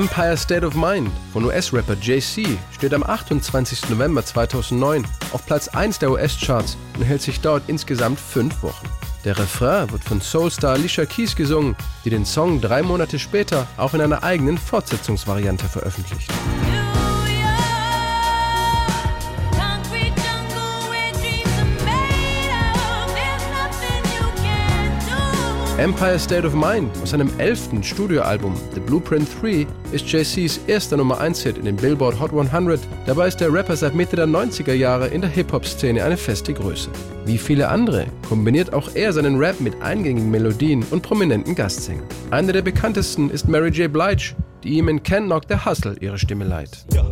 Empire State of Mind von US-Rapper JC steht am 28. November 2009 auf Platz 1 der US-Charts und hält sich dort insgesamt fünf Wochen. Der Refrain wird von Soulstar Alicia Keys gesungen, die den Song drei Monate später auch in einer eigenen Fortsetzungsvariante veröffentlicht. Empire State of Mind aus seinem elften Studioalbum The Blueprint 3 ist JCs erster Nummer 1-Hit in den Billboard Hot 100. Dabei ist der Rapper seit Mitte der 90er Jahre in der Hip-Hop-Szene eine feste Größe. Wie viele andere kombiniert auch er seinen Rap mit eingängigen Melodien und prominenten Gastsängern. Eine der bekanntesten ist Mary J. Blige, die ihm in Can Knock the Hustle ihre Stimme leiht. Ja.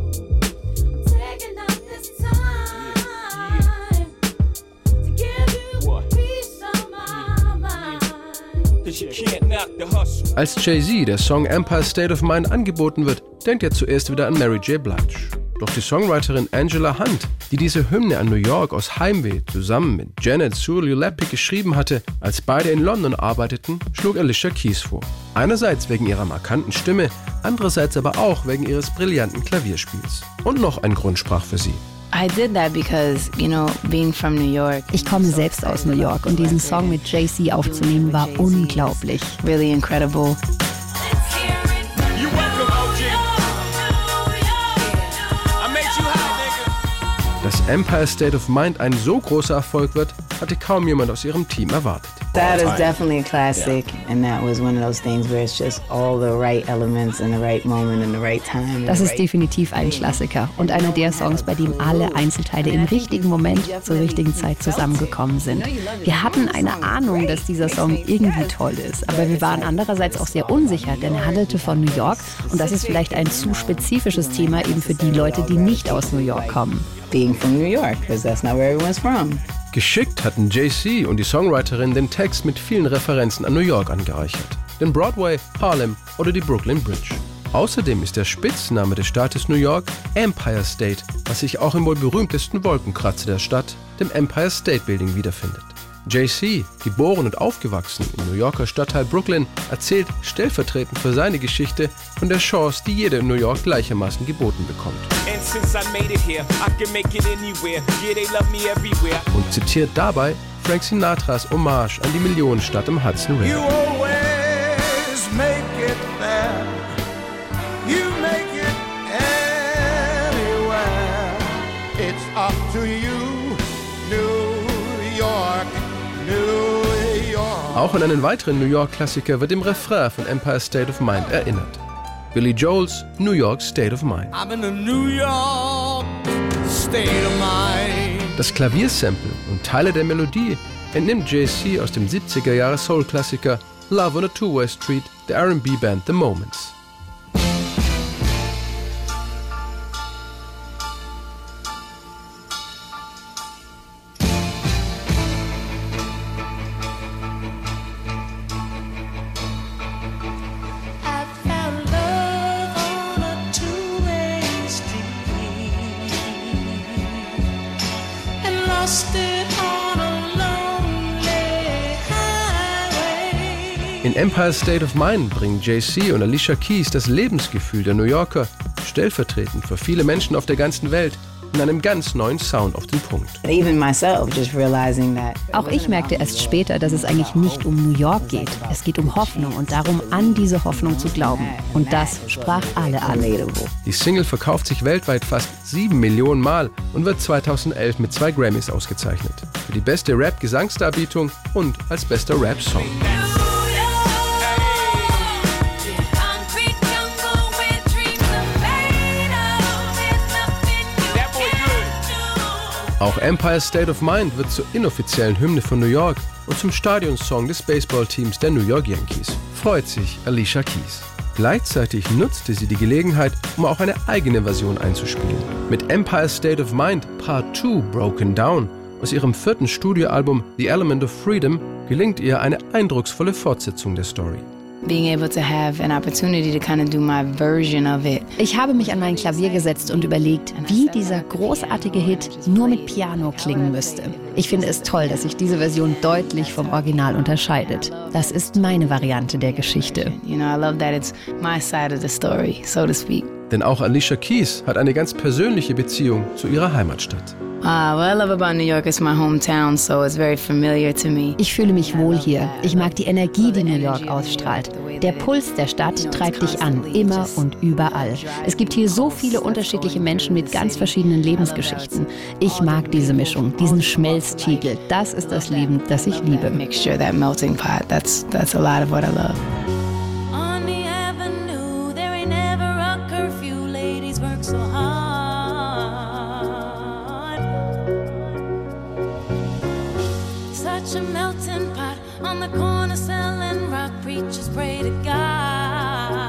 Als Jay-Z der Song Empire State of Mind angeboten wird, denkt er zuerst wieder an Mary J. Blige. Doch die Songwriterin Angela Hunt, die diese Hymne an New York aus Heimweh zusammen mit Janet Sewell-Lepic geschrieben hatte, als beide in London arbeiteten, schlug Alicia Keys vor. Einerseits wegen ihrer markanten Stimme, andererseits aber auch wegen ihres brillanten Klavierspiels. Und noch ein Grund sprach für sie. Ich komme selbst aus New York und diesen Song mit JC aufzunehmen war unglaublich. Really incredible. Dass Empire State of Mind ein so großer Erfolg wird, hatte kaum jemand aus ihrem Team erwartet. That is definitely a classic, and that was one of those things where it's just all the right elements in the right moment and the right time. Das ist definitiv ein Klassiker und einer der Songs, bei dem alle Einzelteile im richtigen Moment zur richtigen Zeit zusammengekommen sind. Wir hatten eine Ahnung, dass dieser Song irgendwie toll ist, aber wir waren andererseits auch sehr unsicher, denn er handelte von New York und das ist vielleicht ein zu spezifisches Thema eben für die Leute, die nicht aus New York kommen. Being from New York, because that's not where everyone's from. Geschickt hatten JC und die Songwriterin den Text mit vielen Referenzen an New York angereichert. Den Broadway, Harlem oder die Brooklyn Bridge. Außerdem ist der Spitzname des Staates New York Empire State, was sich auch im wohl berühmtesten Wolkenkratzer der Stadt, dem Empire State Building, wiederfindet. JC, geboren und aufgewachsen im New Yorker Stadtteil Brooklyn, erzählt stellvertretend für seine Geschichte von der Chance, die jeder in New York gleichermaßen geboten bekommt. Und zitiert dabei Frank Sinatras Hommage an die Millionenstadt im Hudson River. Auch an einen weiteren New York-Klassiker wird im Refrain von Empire State of Mind erinnert. Billy Joels New York State of Mind. Das Klaviersample und Teile der Melodie entnimmt JC aus dem 70er Jahre Soul-Klassiker Love on a Two-Way Street der R&B-Band The Moments. In Empire State of Mind bringen JC und Alicia Keys das Lebensgefühl der New Yorker, stellvertretend für viele Menschen auf der ganzen Welt, in einem ganz neuen Sound auf den Punkt. Auch ich merkte erst später, dass es eigentlich nicht um New York geht. Es geht um Hoffnung und darum, an diese Hoffnung zu glauben. Und das sprach alle an. Die Single verkauft sich weltweit fast sieben Millionen Mal und wird 2011 mit zwei Grammys ausgezeichnet. Für die beste Rap-Gesangsdarbietung und als bester Rap-Song. Auch Empire State of Mind wird zur inoffiziellen Hymne von New York und zum Stadionsong des Baseballteams der New York Yankees. Freut sich Alicia Keys. Gleichzeitig nutzte sie die Gelegenheit, um auch eine eigene Version einzuspielen. Mit Empire State of Mind Part 2 Broken Down aus ihrem vierten Studioalbum The Element of Freedom gelingt ihr eine eindrucksvolle Fortsetzung der Story. Ich habe mich an mein Klavier gesetzt und überlegt, wie dieser großartige Hit nur mit Piano klingen müsste. Ich finde es toll, dass sich diese Version deutlich vom Original unterscheidet. Das ist meine Variante der Geschichte. You know, I love that it's my side of the story, so to speak. Denn auch Alicia Keys hat eine ganz persönliche Beziehung zu ihrer Heimatstadt. Ich fühle mich wohl hier. Ich mag die Energie, die New York ausstrahlt. Der Puls der Stadt treibt dich an, immer und überall. Es gibt hier so viele unterschiedliche Menschen mit ganz verschiedenen Lebensgeschichten. Ich mag diese Mischung, diesen Schmelztiegel. Das ist das Leben, das ich liebe. Mixture, that melting pot. That's that's a lot of what I love. On the corner selling rock preachers pray to God.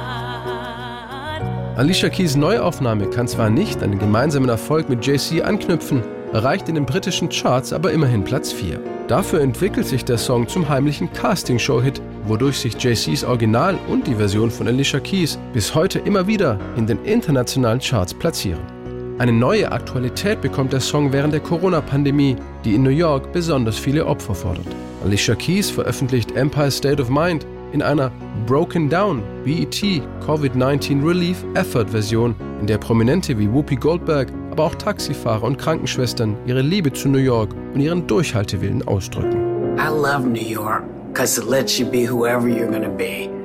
Alicia Keys Neuaufnahme kann zwar nicht an den gemeinsamen Erfolg mit JC anknüpfen, erreicht in den britischen Charts aber immerhin Platz 4. Dafür entwickelt sich der Song zum heimlichen Casting-Show-Hit, wodurch sich JCs Original und die Version von Alicia Keys bis heute immer wieder in den internationalen Charts platzieren. Eine neue Aktualität bekommt der Song während der Corona-Pandemie, die in New York besonders viele Opfer fordert. Alicia Keys veröffentlicht Empire State of Mind in einer Broken Down BET Covid-19 Relief Effort Version, in der Prominente wie Whoopi Goldberg, aber auch Taxifahrer und Krankenschwestern ihre Liebe zu New York und ihren Durchhaltewillen ausdrücken. I love New York because it lets you be whoever you're gonna be.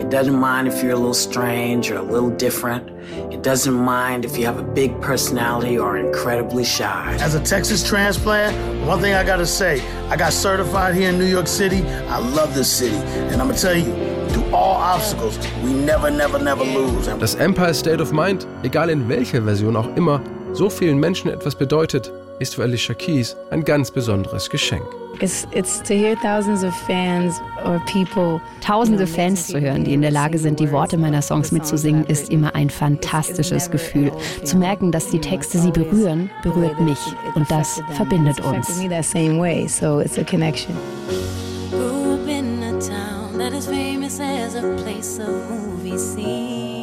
It doesn't mind if you're a little strange or a little different. It doesn't mind if you have a big personality or incredibly shy. As a Texas transplant, one thing I gotta say, I got certified here in New York City. I love this city. And I'm gonna tell you, through all obstacles, we never, never, never lose. Das Empire State of Mind, egal in welcher Version auch immer, so vielen Menschen etwas bedeutet, ist für Alicia Keys ein ganz besonderes Geschenk. Tausende Fans zu hören, die in der Lage sind, die Worte meiner Songs mitzusingen, ist immer ein fantastisches Gefühl. Zu merken, dass die Texte sie berühren, berührt mich und das verbindet uns. That is famous as a place of movie scenes.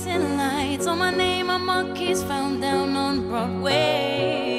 Face lights, on my name, a monkey's found down on Broadway.